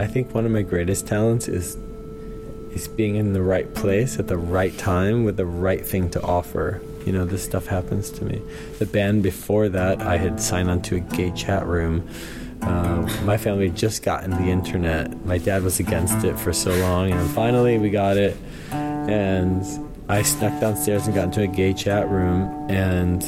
I think one of my greatest talents is is being in the right place at the right time with the right thing to offer. You know, this stuff happens to me. The band before that, I had signed onto a gay chat room. Uh, my family had just gotten the internet. My dad was against it for so long, and finally we got it. And I snuck downstairs and got into a gay chat room, and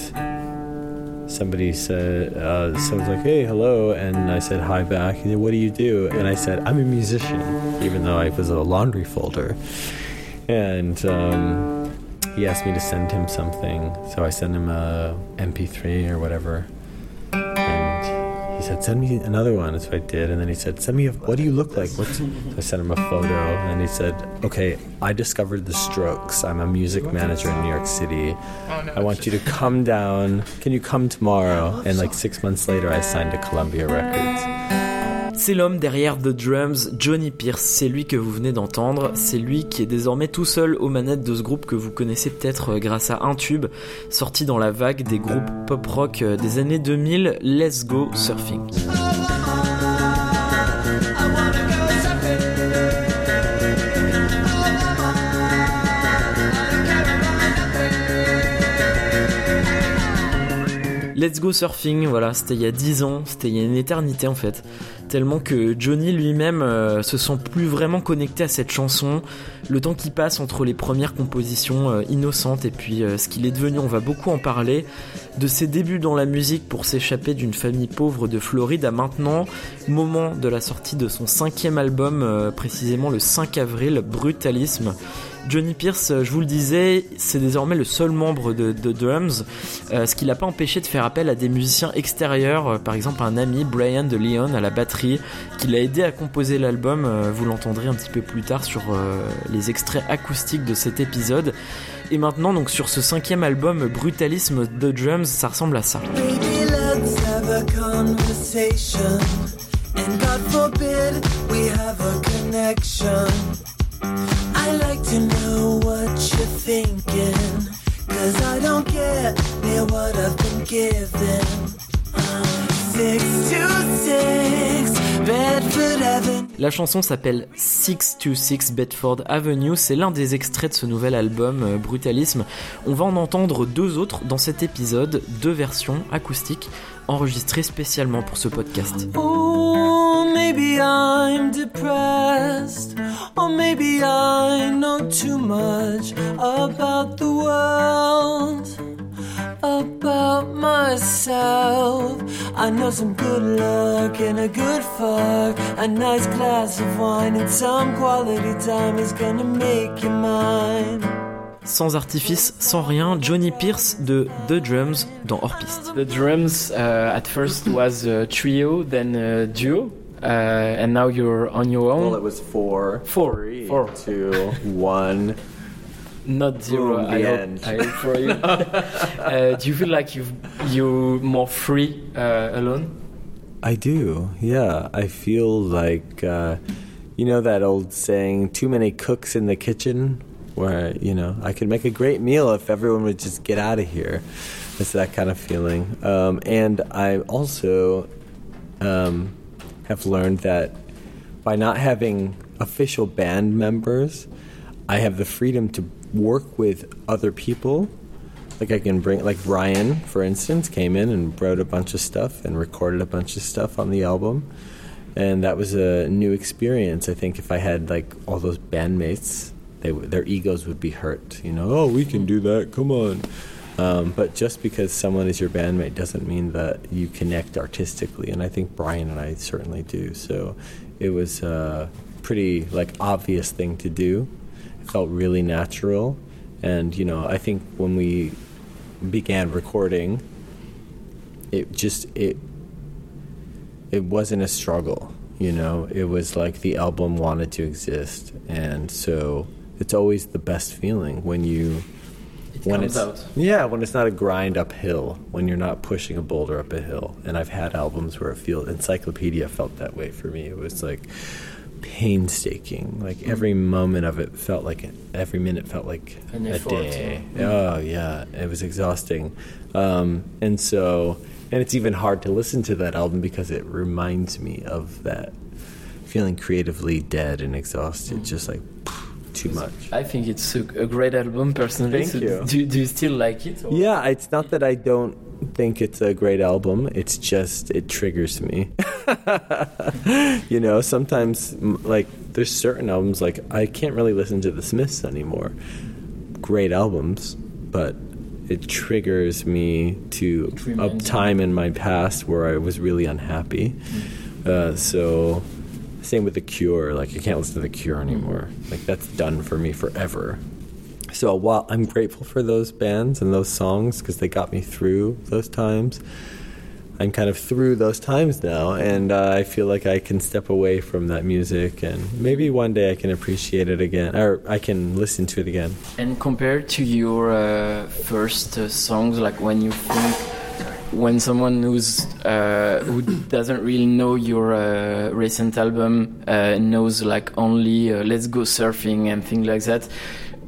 somebody said, uh, someone's like, hey, hello. And I said, hi back. He said, what do you do? And I said, I'm a musician, even though I was a laundry folder. And um, he asked me to send him something. So I sent him a MP3 or whatever. Said, send me another one. So I did. And then he said, send me, a, what do you look like? What's, so I sent him a photo. And he said, okay, I discovered the strokes. I'm a music manager in New York City. Oh, I want you to come down. Can you come tomorrow? And like six months later, I signed to Columbia Records. C'est l'homme derrière The Drums, Johnny Pierce. C'est lui que vous venez d'entendre. C'est lui qui est désormais tout seul aux manettes de ce groupe que vous connaissez peut-être grâce à un tube sorti dans la vague des groupes pop rock des années 2000, Let's Go Surfing. Let's Go Surfing, voilà, c'était il y a 10 ans, c'était il y a une éternité en fait. Tellement que Johnny lui-même euh, se sent plus vraiment connecté à cette chanson. Le temps qui passe entre les premières compositions euh, innocentes et puis euh, ce qu'il est devenu, on va beaucoup en parler. De ses débuts dans la musique pour s'échapper d'une famille pauvre de Floride à maintenant, moment de la sortie de son cinquième album, précisément le 5 avril, Brutalisme. Johnny Pierce, je vous le disais, c'est désormais le seul membre de, de Drums, euh, ce qui l'a pas empêché de faire appel à des musiciens extérieurs, euh, par exemple un ami, Brian de Leon, à la batterie, qui l'a aidé à composer l'album, euh, vous l'entendrez un petit peu plus tard sur les extraits acoustiques de cet épisode. Et maintenant, donc sur ce cinquième album, Brutalisme de Drums, ça ressemble à ça. What I've been given. Six to six, Bedford Avenue. La chanson s'appelle 626 Bedford Avenue, c'est l'un des extraits de ce nouvel album euh, Brutalisme. On va en entendre deux autres dans cet épisode, deux versions acoustiques enregistrées spécialement pour ce podcast. Oh, maybe I'm depressed, or maybe I know too much about the world. About myself. I know some good luck and a good fuck, a nice glass of wine and some quality time is gonna make you mine. Sans artifice, sans rien, Johnny Pierce de The Drums dans Hors Piste. The Drums uh, at first was a trio, then a duo. Uh, and now you're on your own. Well, it was four, four, three, four. two, one. Not zero. Boom, I, hope. I hope for you. uh, do you feel like you you more free uh, alone? I do. Yeah, I feel like uh, you know that old saying, "Too many cooks in the kitchen." Where you know I could make a great meal if everyone would just get out of here. It's that kind of feeling. Um, and I also um, have learned that by not having official band members, I have the freedom to work with other people. Like I can bring, like Ryan, for instance, came in and wrote a bunch of stuff and recorded a bunch of stuff on the album, and that was a new experience. I think if I had like all those bandmates, they their egos would be hurt. You know, oh, we can do that. Come on. Um, but just because someone is your bandmate doesn't mean that you connect artistically, and I think Brian and I certainly do. So it was a pretty like obvious thing to do felt really natural. And, you know, I think when we began recording, it just, it, it wasn't a struggle, you know? It was like the album wanted to exist. And so it's always the best feeling when you, it when it's out. yeah when it's not a grind uphill when you're not pushing a boulder up a hill and i've had albums where it feels encyclopedia felt that way for me it was like painstaking. Like mm. every moment of it felt like every minute felt like a day. yeah. Oh yeah, it was exhausting. Um, and so, and it's even hard to listen to that album because it reminds me of that feeling creatively dead and exhausted, Mm. just like too much. I think it's a, a great album personally. Thank so you. Do, do you still like it? or- Yeah, it's not that I don't think it's a great album. It's just it triggers me. you know, sometimes like there's certain albums like I can't really listen to the Smiths anymore. Great albums, but it triggers me to a time in my past where I was really unhappy. Uh, so same with the Cure. Like I can't listen to the Cure anymore. Like that's done for me forever. So while I'm grateful for those bands and those songs because they got me through those times, I'm kind of through those times now, and uh, I feel like I can step away from that music, and maybe one day I can appreciate it again, or I can listen to it again. And compared to your uh, first uh, songs, like when you think, when someone who's uh, who doesn't really know your uh, recent album uh, knows like only "Let's Go Surfing" and things like that.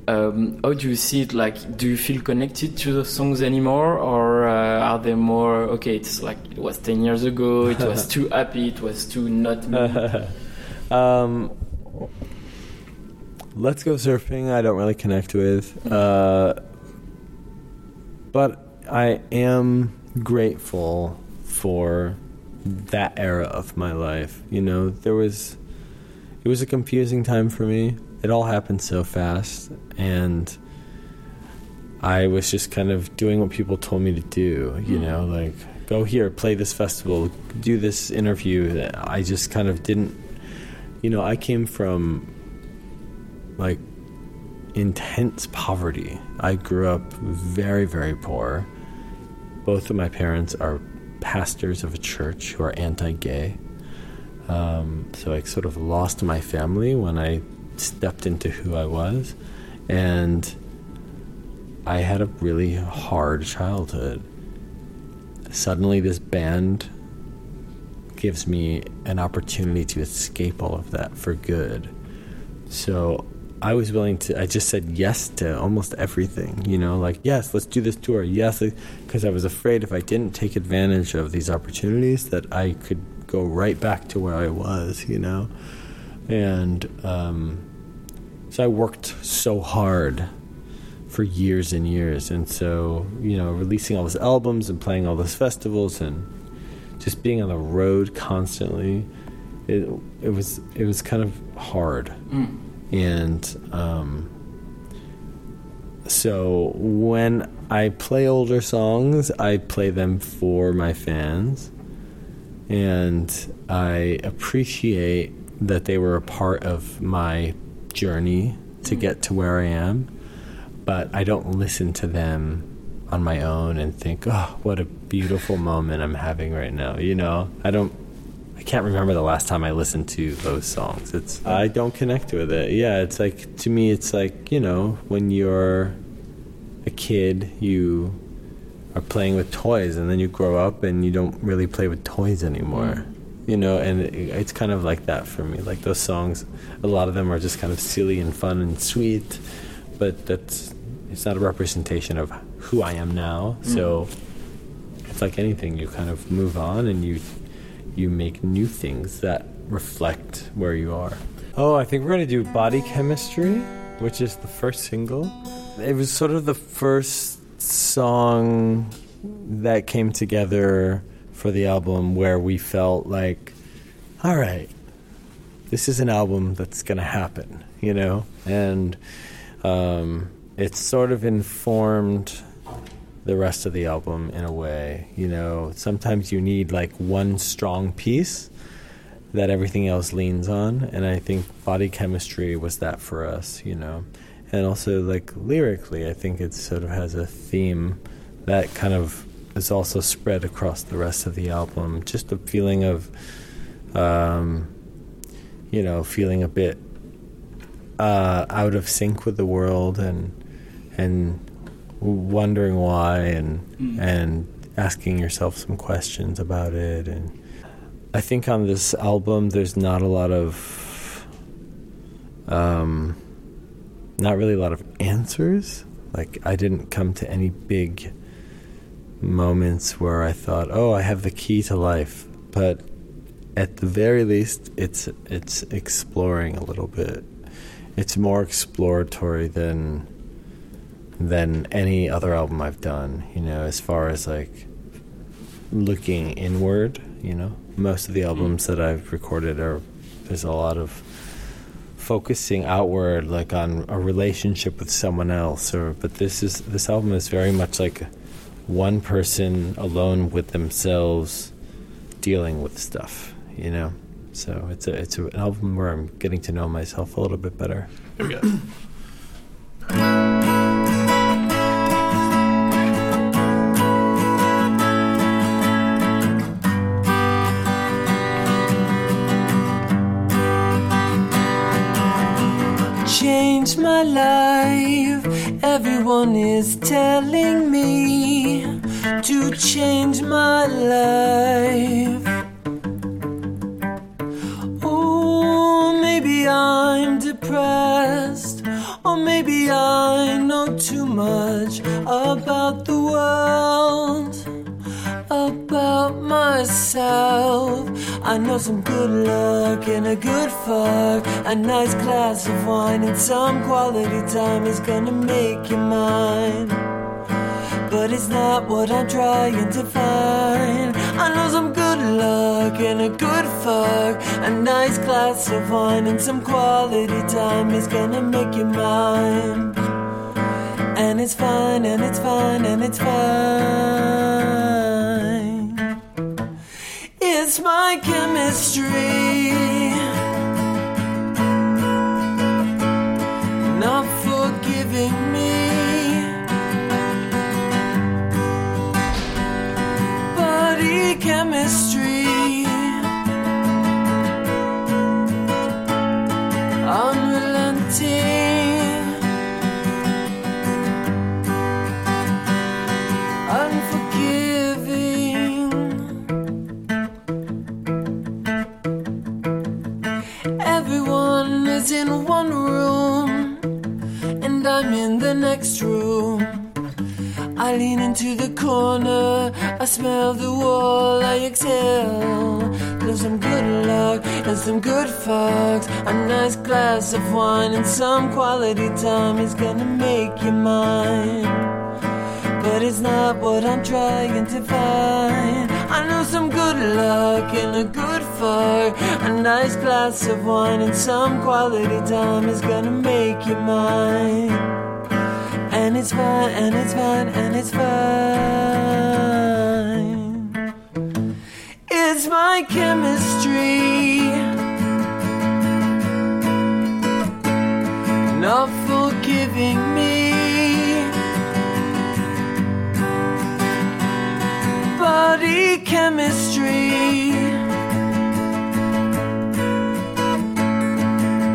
Um, how do you see it? Like, do you feel connected to the songs anymore, or uh, are they more okay? It's like it was ten years ago. It was too happy. It was too not me. um, let's go surfing. I don't really connect with, uh, but I am grateful for that era of my life. You know, there was it was a confusing time for me. It all happened so fast, and I was just kind of doing what people told me to do. You know, like go here, play this festival, do this interview. I just kind of didn't. You know, I came from like intense poverty. I grew up very, very poor. Both of my parents are pastors of a church who are anti gay. Um, so I sort of lost my family when I stepped into who I was. And I had a really hard childhood. Suddenly, this band gives me an opportunity to escape all of that for good. So I was willing to, I just said yes to almost everything, you know, like, yes, let's do this tour. Yes, because I was afraid if I didn't take advantage of these opportunities that I could go right back to where I was, you know. And um, so I worked so hard for years and years. And so, you know, releasing all those albums and playing all those festivals and just being on the road constantly, it, it was it was kind of hard. Mm. And um, so when I play older songs, I play them for my fans. And I appreciate that they were a part of my journey to mm. get to where I am. But I don't listen to them on my own and think, oh, what a beautiful moment I'm having right now. You know, I don't I can't remember the last time I listened to those songs. It's I don't connect with it. Yeah, it's like to me it's like, you know, when you're a kid, you are playing with toys and then you grow up and you don't really play with toys anymore. You know, and it, it's kind of like that for me. Like those songs, a lot of them are just kind of silly and fun and sweet, but that's it's not a representation of who I am now. Mm. So it's like anything, you kind of move on and you you make new things that reflect where you are. Oh, I think we're going to do Body Chemistry, which is the first single. It was sort of the first song that came together for the album where we felt like, all right, this is an album that's going to happen, you know? And um, it's sort of informed the rest of the album in a way. You know, sometimes you need like one strong piece that everything else leans on, and I think body chemistry was that for us, you know. And also, like lyrically, I think it sort of has a theme that kind of is also spread across the rest of the album. Just a feeling of, um, you know, feeling a bit uh, out of sync with the world and and wondering why and and asking yourself some questions about it. And I think on this album there's not a lot of um not really a lot of answers. Like I didn't come to any big moments where I thought oh I have the key to life but at the very least, it's it's exploring a little bit. It's more exploratory than than any other album I've done. You know, as far as like looking inward. You know, most of the mm-hmm. albums that I've recorded are there's a lot of focusing outward, like on a relationship with someone else. Or but this is this album is very much like one person alone with themselves dealing with stuff. You know, so it's a it's a, an album where I'm getting to know myself a little bit better. Here we go. Change my life. Everyone is telling me to change my life. Oh, maybe I'm depressed, or maybe I know too much about the world about myself. I know some good luck and a good fuck, a nice glass of wine, and some quality time is gonna make you mine. But it's not what I'm trying to find. I know some good luck and a good fuck, a nice glass of wine, and some quality time is gonna make you mine. And it's fine, and it's fine, and it's fine. It's my chemistry. Not forgiving me. Body chemistry. I lean into the corner, I smell the wall, I exhale. There's some good luck and some good fucks. A nice glass of wine and some quality time is gonna make you mine. But it's not what I'm trying to find. I know some good luck and a good fuck. A nice glass of wine and some quality time is gonna make you mine. It's fine, and it's fine, and it's fine. It's my chemistry. Not forgiving me. Body chemistry.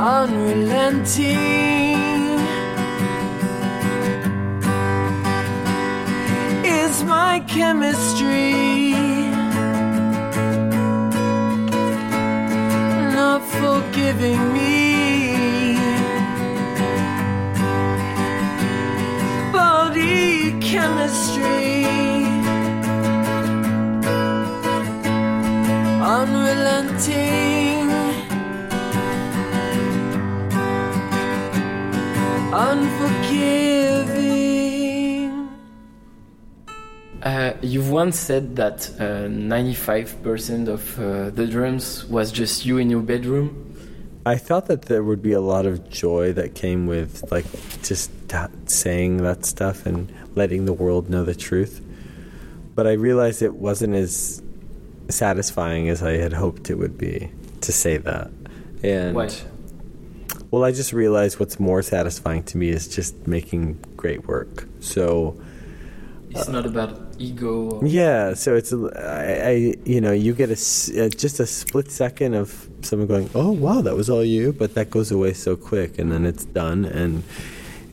Unrelenting. Chemistry. Not forgiving me. Body chemistry. Unrelenting. Unforgiving. You've once said that uh, 95% of uh, the drums was just you in your bedroom. I thought that there would be a lot of joy that came with like just saying that stuff and letting the world know the truth. But I realized it wasn't as satisfying as I had hoped it would be to say that. And Why? well, I just realized what's more satisfying to me is just making great work. So It's not about ego. Or, yeah, so it's a- I, I you know you get a, uh, just a split second of someone going, oh wow, that was all you, but that goes away so quick, and then it's done, and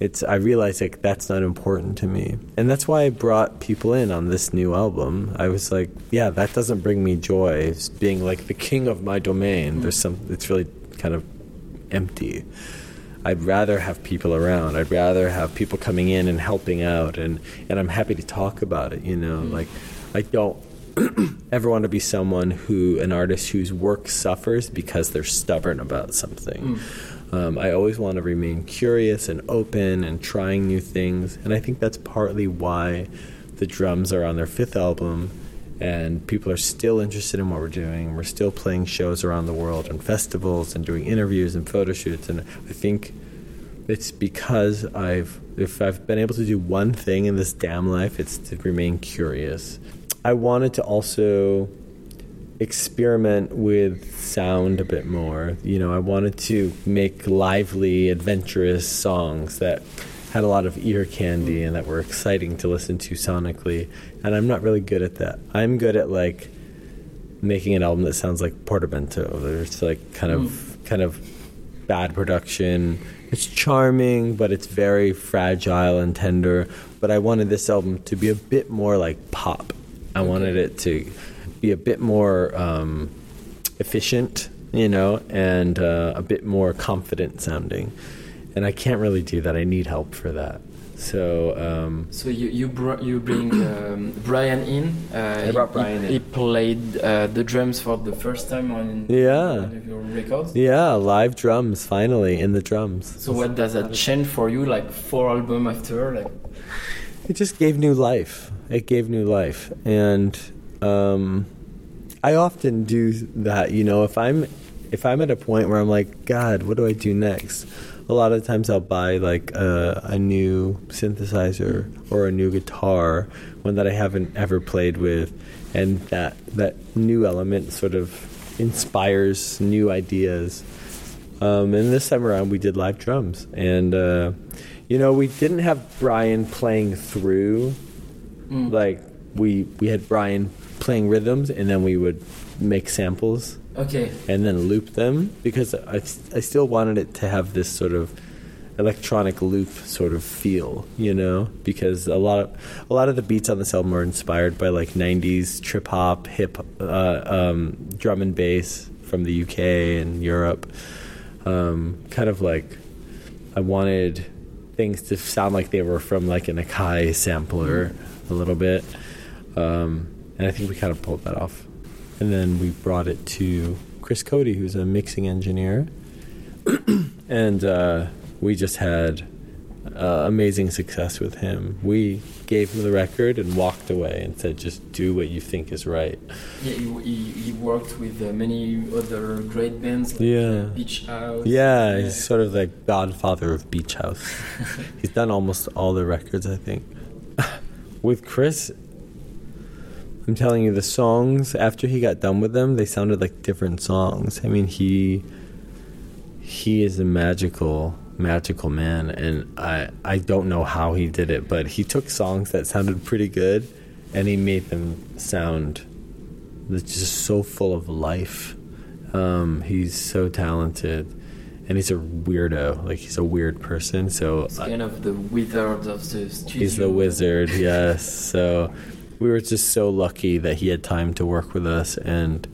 it's I realize like that's not important to me, and that's why I brought people in on this new album. I was like, yeah, that doesn't bring me joy. It's being like the king of my domain. There's some. It's really kind of empty. I'd rather have people around. I'd rather have people coming in and helping out, and and I'm happy to talk about it. You know, like I don't ever want to be someone who, an artist whose work suffers because they're stubborn about something. Um, I always want to remain curious and open and trying new things. And I think that's partly why the drums are on their fifth album and people are still interested in what we're doing. We're still playing shows around the world and festivals and doing interviews and photo shoots. And I think it's because I've if I've been able to do one thing in this damn life, it's to remain curious. I wanted to also experiment with sound a bit more. You know, I wanted to make lively, adventurous songs that had a lot of ear candy and that were exciting to listen to sonically. And I'm not really good at that. I'm good at like making an album that sounds like Portamento. There's like kind of kind of bad production. It's charming, but it's very fragile and tender. But I wanted this album to be a bit more like pop. I wanted it to be a bit more um, efficient, you know, and uh, a bit more confident sounding. And I can't really do that. I need help for that. So um, So you you, br- you bring um, Brian in. Uh, I brought he- Brian he, in. He played uh, the drums for the first time on Yeah. one of your records. yeah, live drums finally in the drums. So what does that change for you? Like four album after, like It just gave new life. It gave new life, and um, I often do that. You know, if I'm if I'm at a point where I'm like, God, what do I do next? A lot of times I'll buy like a, a new synthesizer or a new guitar, one that I haven't ever played with, and that that new element sort of inspires new ideas. Um, and this time around, we did live drums, and uh, you know, we didn't have Brian playing through. Mm. Like we we had Brian playing rhythms, and then we would make samples okay, and then loop them because I, I still wanted it to have this sort of electronic loop sort of feel, you know, because a lot of a lot of the beats on this album are inspired by like '90s trip hop, hip, uh, um, drum and bass from the UK and Europe. Um, kind of like I wanted things to sound like they were from like an Akai sampler a little bit, um, and I think we kind of pulled that off. And then we brought it to Chris Coady, who's a mixing engineer, and uh, we just had uh, amazing success with him. We gave him the record and walked away and said, "Just do what you think is right." yeah, he, he, he worked with uh, many other great bands like Yeah. uh, Beach House. Yeah, he's sort of the godfather of Beach House. he's done almost all the records, I think. with Chris, I'm telling you, the songs after he got done with them, they sounded like different songs. I mean, he he is a magical, magical man, and I I don't know how he did it, but he took songs that sounded pretty good, and he made them sound just so full of life. Um, he's so talented, and he's a weirdo. Like he's a weird person. So I- kind of the wizard of the studio. He's the wizard, yes. So we were just so lucky that he had time to work with us, and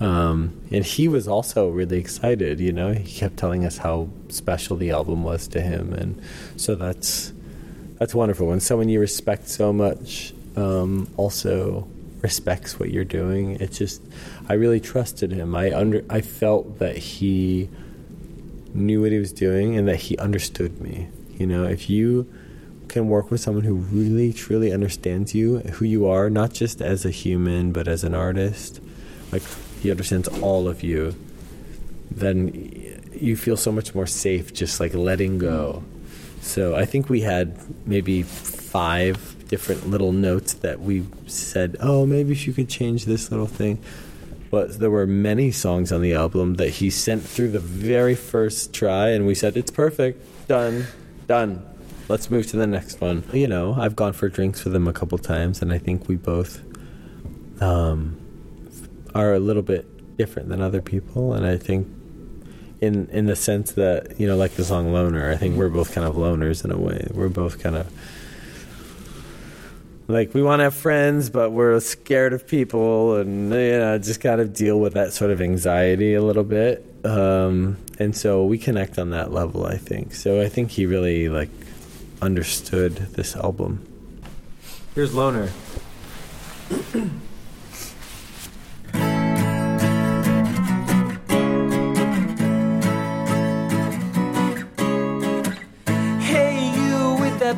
um, and he was also really excited. You know, he kept telling us how special the album was to him, and so that's that's wonderful. When someone you respect so much um, also respects what you're doing, it's just I really trusted him. I under I felt that he knew what he was doing and that he understood me. You know, if you can work with someone who really truly understands you, who you are, not just as a human but as an artist, like he understands all of you, then you feel so much more safe just like letting go. So I think we had maybe five different little notes that we said, "Oh, maybe if you could change this little thing." But there were many songs on the album that he sent through the very first try, and we said, It's perfect. Done. Done. Let's move to the next one. You know, I've gone for drinks with him a couple times, and I think we both um, are a little bit different than other people. And I think, in, in the sense that, you know, like the song Loner, I think we're both kind of loners in a way. We're both kind of like we want to have friends, but we're scared of people, and you know, just kind of deal with that sort of anxiety a little bit. Um, and so we connect on that level, I think. So I think he really like understood this album. Here's Loner.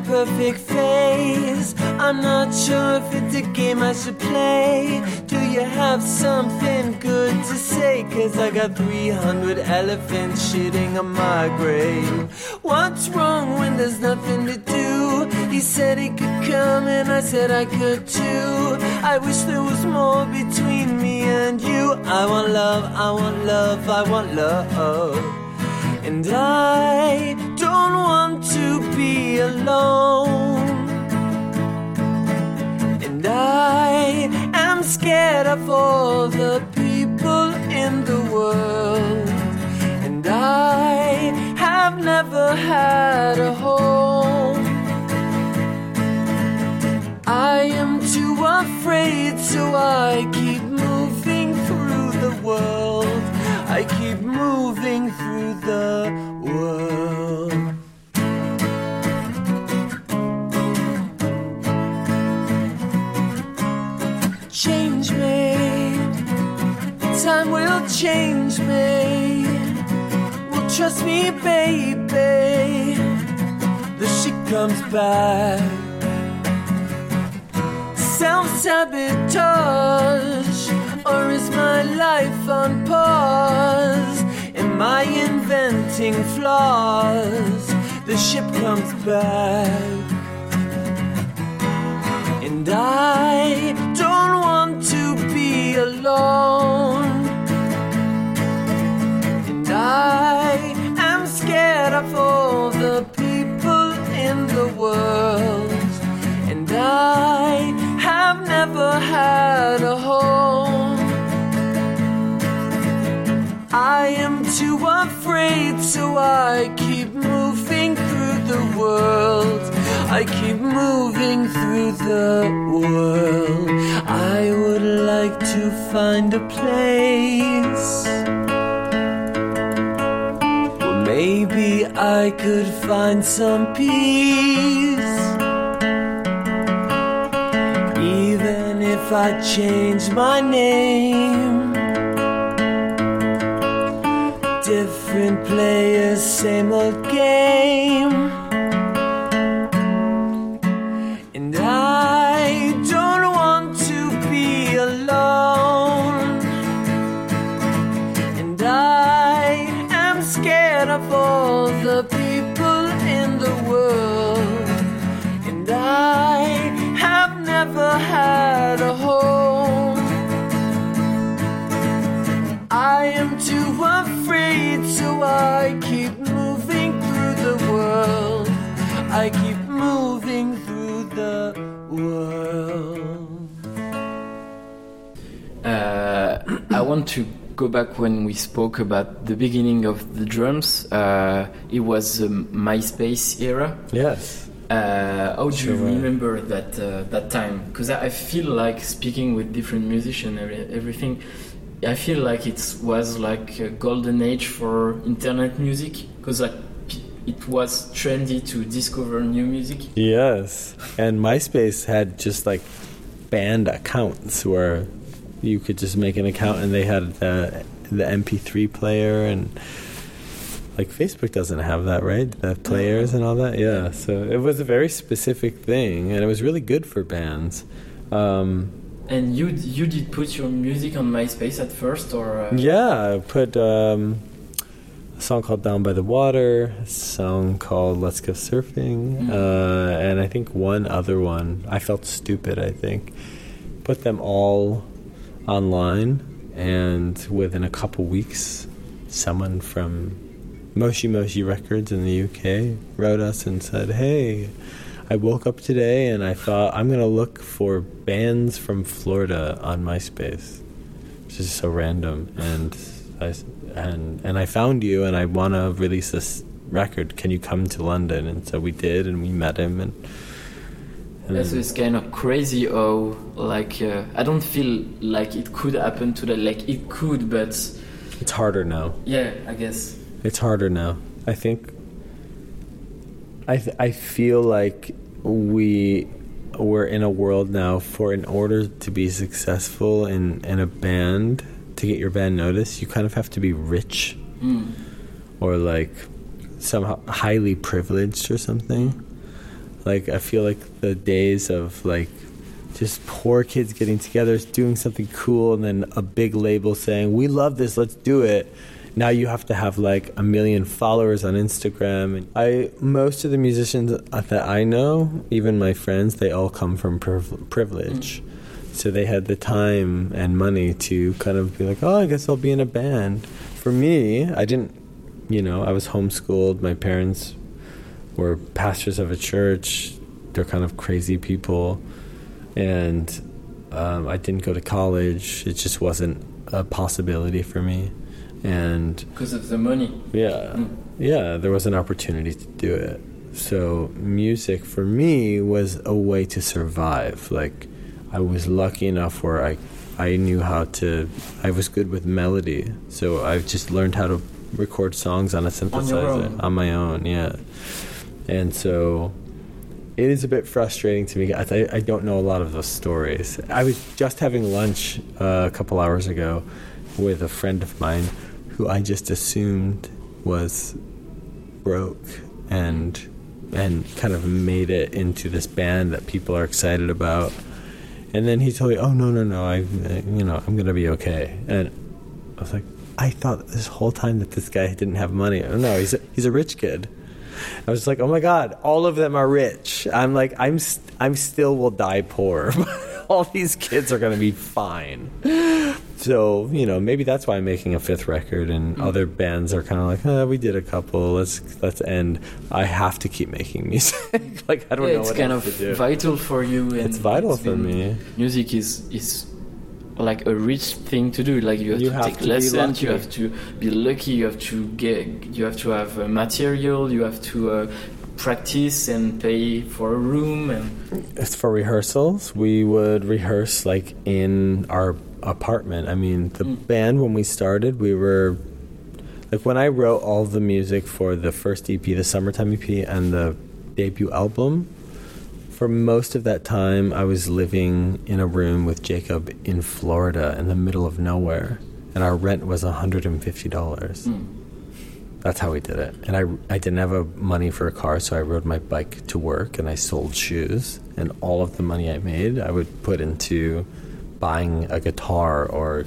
perfect face. I'm not sure if it's a game I should play. Do you have something good to say? Cause I got 300 elephants shitting on my grave. What's wrong when there's nothing to do? He said he could come and I said I could too. I wish there was more between me and you. I want love, I want love, I want love. And I don't want to be alone. And I am scared of all the people in the world. And I have never had a home. I am too afraid, so I keep moving through the world. I keep moving through the world. Change me, time will change trust me, baby. The shit comes back self sabotage? Or is my life on pause? Am I inventing flaws? The ship comes back. And I don't want to be alone. And I of all the people in the world. And I have never had a home. I am too afraid, so I keep moving through the world. I keep moving through the world. I would like to find a place. I could find some peace. Even if I change my name, different players, same old game. I want to go back when we spoke about the beginning of the drums. Uh, it was the MySpace era. Yes. Uh, how do you Sure. remember that uh, that time? Because I I feel like speaking with different musicians, everything. I feel like it was like a golden age for internet music because like it was trendy to discover new music. Yes. And MySpace had just like band accounts where you could just make an account and they had the the MP3 player and like Facebook doesn't have that, right? The players and all that. Yeah. So it was a very specific thing and it was really good for bands. Um, And you you did put your music on MySpace at first, or uh, Yeah, I put um, a song called "Down by the Water," a song called "Let's Go Surfing," Mm. uh, and I think one other one. I felt stupid. I think put them all online, and within a couple weeks, someone from Moshi Moshi Records in the UK wrote us and said, "Hey." I woke up today and I thought I'm gonna look for bands from Florida on MySpace. It's just so random, and I and and I found you, and I want to release this record. Can you come to London? And so we did, and we met him, and, Yeah, so it's kind of crazy how like uh, I don't feel like it could happen to that. Like it could, but it's harder now. yeah, I guess. It's harder now. I think. I th- I feel like we we're in a world now for in order to be successful in in a band to get your band noticed, you kind of have to be rich Mm. or like somehow highly privileged or something. Like I feel like the days of like just poor kids getting together, doing something cool, and then a big label saying, "We love this, let's do it." Now you have to have like a million followers on Instagram. And I most of the musicians that I know, even my friends, they all come from priv- privilege. Mm. So they had the time and money to kind of be like, "Oh, I guess I'll be in a band." For me, I didn't, you know, I was homeschooled. My parents were pastors of a church. They're kind of crazy people and um, I didn't go to college. It just wasn't a possibility for me, and Because of the money. yeah, Mm. yeah, there was an opportunity to do it. So music for me was a way to survive. Like I was lucky enough where I I knew how to I was good with melody. So I've just learned how to record songs on a synthesizer own. on my own, yeah. And so it is a bit frustrating to me. I, I don't know a lot of those stories. I was just having lunch uh, a couple hours ago with a friend of mine who I just assumed was broke and and kind of made it into this band that people are excited about. And then he told me, "Oh no, no, no! I, you know, I'm gonna be okay." And I was like, "I thought this whole time that this guy didn't have money. Oh no, he's a, he's a rich kid." I was like, "Oh my god, all of them are rich." I'm like, "I'm st- I'm still will die poor." all these kids are gonna be fine. So you know, maybe that's why I'm making a fifth record, and mm. other bands are kind of like, oh, "We did a couple. Let's let's end." I have to keep making music. like I don't Yeah, know it's what kind of vital for you. And It's vital it's for been- me. Music is is like a rich thing to do. Like you have You to have take to be lessons. You lucky. have to be lucky. You have to get. You have to have uh, material. You have to uh, practice and pay for a room and As for rehearsals, we would rehearse like in our apartment. I mean, the Mm. band when we started, we were like when I wrote all the music for the first EP, the summertime EP, and the debut album. For most of that time, I was living in a room with Jacob in Florida in the middle of nowhere, and our rent was $150. mm, That's how we did it. And I, I didn't have a money for a car, so I rode my bike to work and I sold shoes. And all of the money I made, I would put into buying a guitar or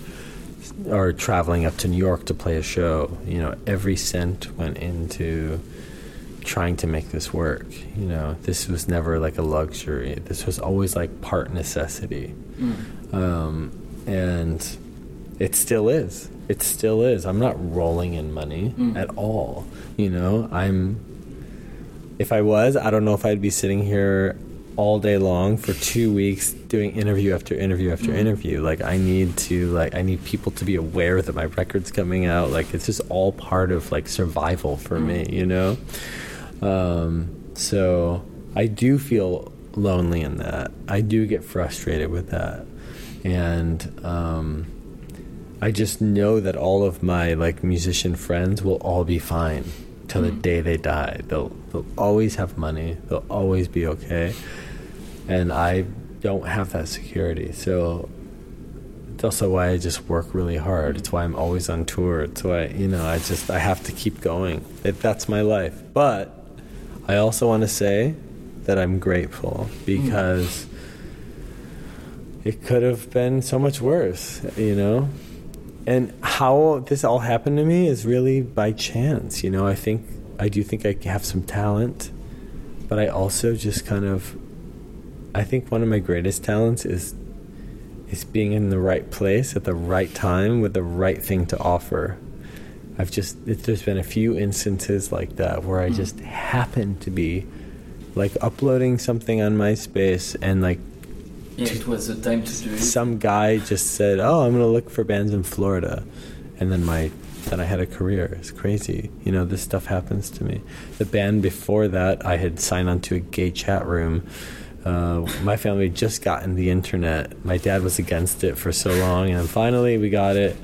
or traveling up to New York to play a show. You know, every cent went into trying to make this work. You know, this was never like a luxury. This was always like part necessity mm. um, and it still is. It still is. I'm not rolling in money Mm. at all. You know, I'm. If I was, I don't know if I'd be sitting here all day long for two weeks doing interview after interview after Mm. interview. Like I need to, like I need people to be aware that my record's coming out. Like it's just all part of like survival for me. Mm. You know. Um, so I do feel lonely in that. I do get frustrated with that, and um, I just know that all of my like musician friends will all be fine till the Mm. day they die. They'll they'll always have money. They'll always be okay, and I don't have that security. So. It's also why I just work really hard. It's why I'm always on tour. It's why you know I just I have to keep going. It, that's my life. But I also want to say that I'm grateful because it could have been so much worse, you know? And how this all happened to me is really by chance, you know? I think, I do think I have some talent, but I also just kind of, I think one of my greatest talents is is being in the right place at the right time with the right thing to offer. I've just it, there's been a few instances like that where I just happen to be like uploading something on MySpace and like Yeah, it was the time to do it. some guy just said, "Oh, I'm going to look for bands in Florida." And then my then I had a career. It's crazy. You know, this stuff happens to me. The band before that, I had signed onto a gay chat room. Uh, my family had just gotten the internet. My dad was against it for so long, and finally we got it.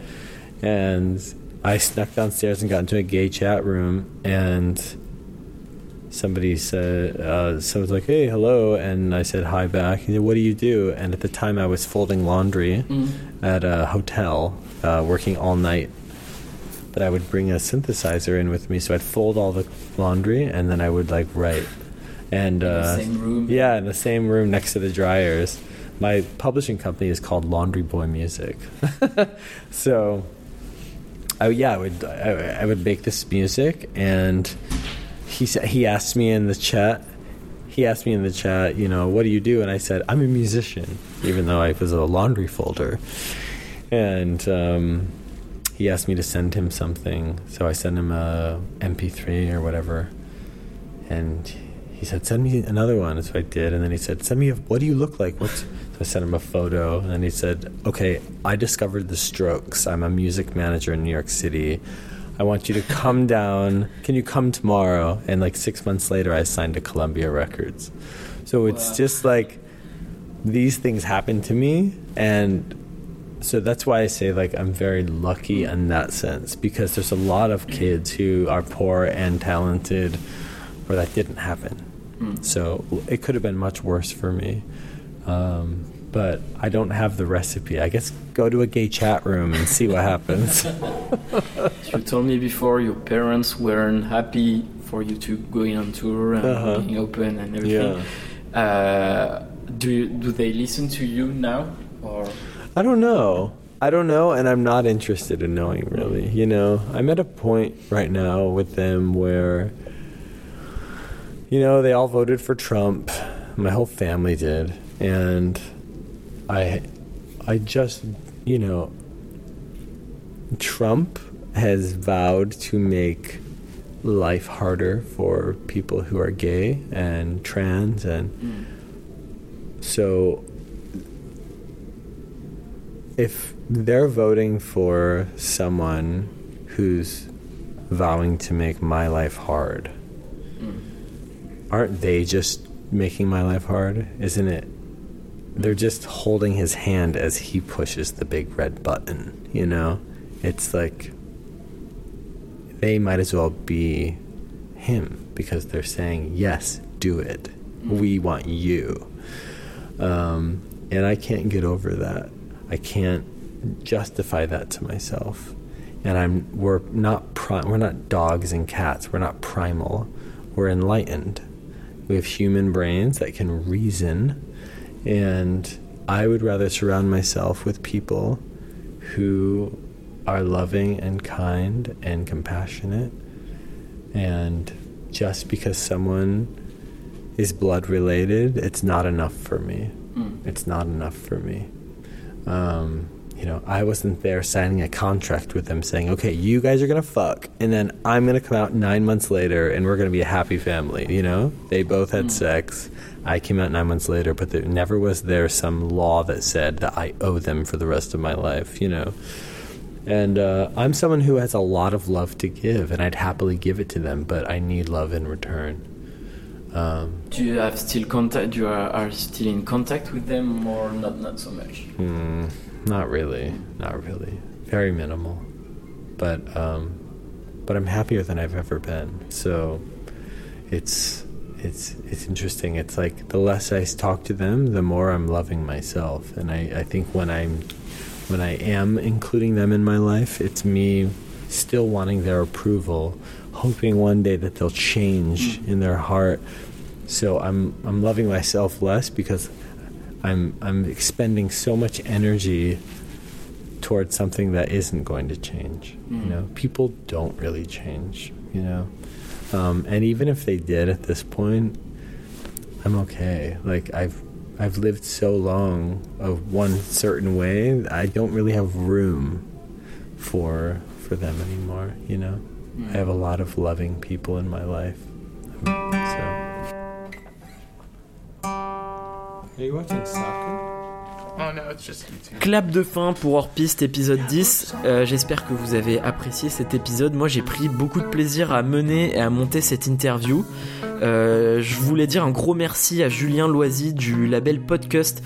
And I snuck downstairs and got into a gay chat room, and somebody said, uh, someone's like, "Hey, hello," and I said hi back. He said, "What do you do?" And at the time, I was folding laundry Mm. at a hotel, uh, working all night. But I would bring a synthesizer in with me, so I'd fold all the laundry, and then I would like write. and In the uh, same room. yeah, in the same room next to the dryers. My publishing company is called Laundry Boy Music, so. Oh yeah, I would I, I would make this music, and he said he asked me in the chat. He asked me in the chat, you know, what do you do? And I said, I'm a musician, even though I was a laundry folder. And um, he asked me to send him something, so I sent him a MP3 or whatever. And he said, "Send me another one." So I did, and then he said, "Send me a, what do you look like?" What's so I sent him a photo, and he said, "Okay, I discovered the Strokes. I'm a music manager in New York City. I want you to come down. Can you come tomorrow?" And like six months later, I signed to Columbia Records. So it's Wow. just like these things happen to me, and so that's why I say like I'm very lucky in that sense because there's a lot of kids who are poor and talented where that didn't happen. Mm. So it could have been much worse for me. Um, but I don't have the recipe. I guess go to a gay chat room and see what happens. You told me before your parents weren't happy for you to going on tour and Uh-huh. being open and everything. Uh, do you, do they listen to you now or I don't know. I don't know, and I'm not interested in knowing really. You know, I'm at a point right now with them where, you know, they all voted for Trump. My whole family did, and I, I just, you know, Trump has vowed to make life harder for people who are gay and trans and so if they're voting for someone who's vowing to make my life hard, aren't they just making my life hard? Isn't it? They're just holding his hand as he pushes the big red button, you know? It's like they might as well be him because they're saying, yes, do it. We want you. Um, and I can't get over that. I can't justify that to myself. And I'm we're not pri- we're not dogs and cats. We're not primal. We're enlightened. We have human brains that can reason and I would rather surround myself with people who are loving and kind and compassionate and just because someone is blood related, it's not enough for me. Mm. It's not enough for me. Um, you know, I wasn't there signing a contract with them saying, okay, you guys are going to fuck, and then I'm going to come out nine months later and we're going to be a happy family. You know, they both had Mm. sex. I came out nine months later, but there never was there some law that said that I owe them for the rest of my life, you know. And uh, I'm someone who has a lot of love to give, and I'd happily give it to them, but I need love in return. Um, do you have still contact you are, are still in contact with them or not not so much Hmm, not really, not really. Very minimal, but um, but I'm happier than I've ever been. So it's it's it's interesting. It's like the less I talk to them, the more I'm loving myself. And I, I think when I'm when I am including them in my life, it's me still wanting their approval, hoping one day that they'll change in their heart. So I'm I'm loving myself less because I'm I'm expending so much energy towards something that isn't going to change. You Mm. know, people don't really change. You know, um, and even if they did at this point, I'm okay. Like I've I've lived so long of one certain way. I don't really have room for for them anymore. You know, I have a lot of loving people in my life. Clap de fin pour Hors Piste épisode 10. Euh, J'espère que vous avez apprécié cet épisode. Moi, j'ai pris beaucoup de plaisir à mener et à monter cette interview. Euh, je voulais dire un gros merci à Julien Loisy du label Podcast.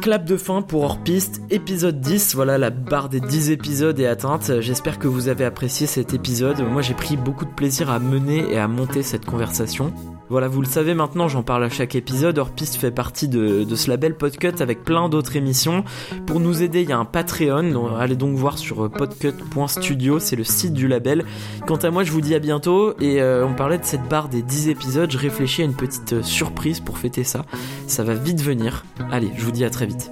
Clap de fin pour Hors Piste, épisode 10. Voilà, la barre des 10 épisodes est atteinte. J'espère que vous avez apprécié cet épisode. Moi, j'ai pris beaucoup de plaisir à mener et à monter cette conversation. Voilà, vous le savez maintenant, j'en parle à chaque épisode. Hors-piste fait partie de, ce label Podcut avec plein d'autres émissions. Pour nous aider, il y a un Patreon. Allez donc voir sur euh, podcut.studio, c'est le site du label. Quant à moi, je vous dis à bientôt. Et euh, on parlait de cette barre des 10 épisodes. Je réfléchis à une petite euh, surprise pour fêter ça. Ça va vite venir. Allez, je vous dis à très vite.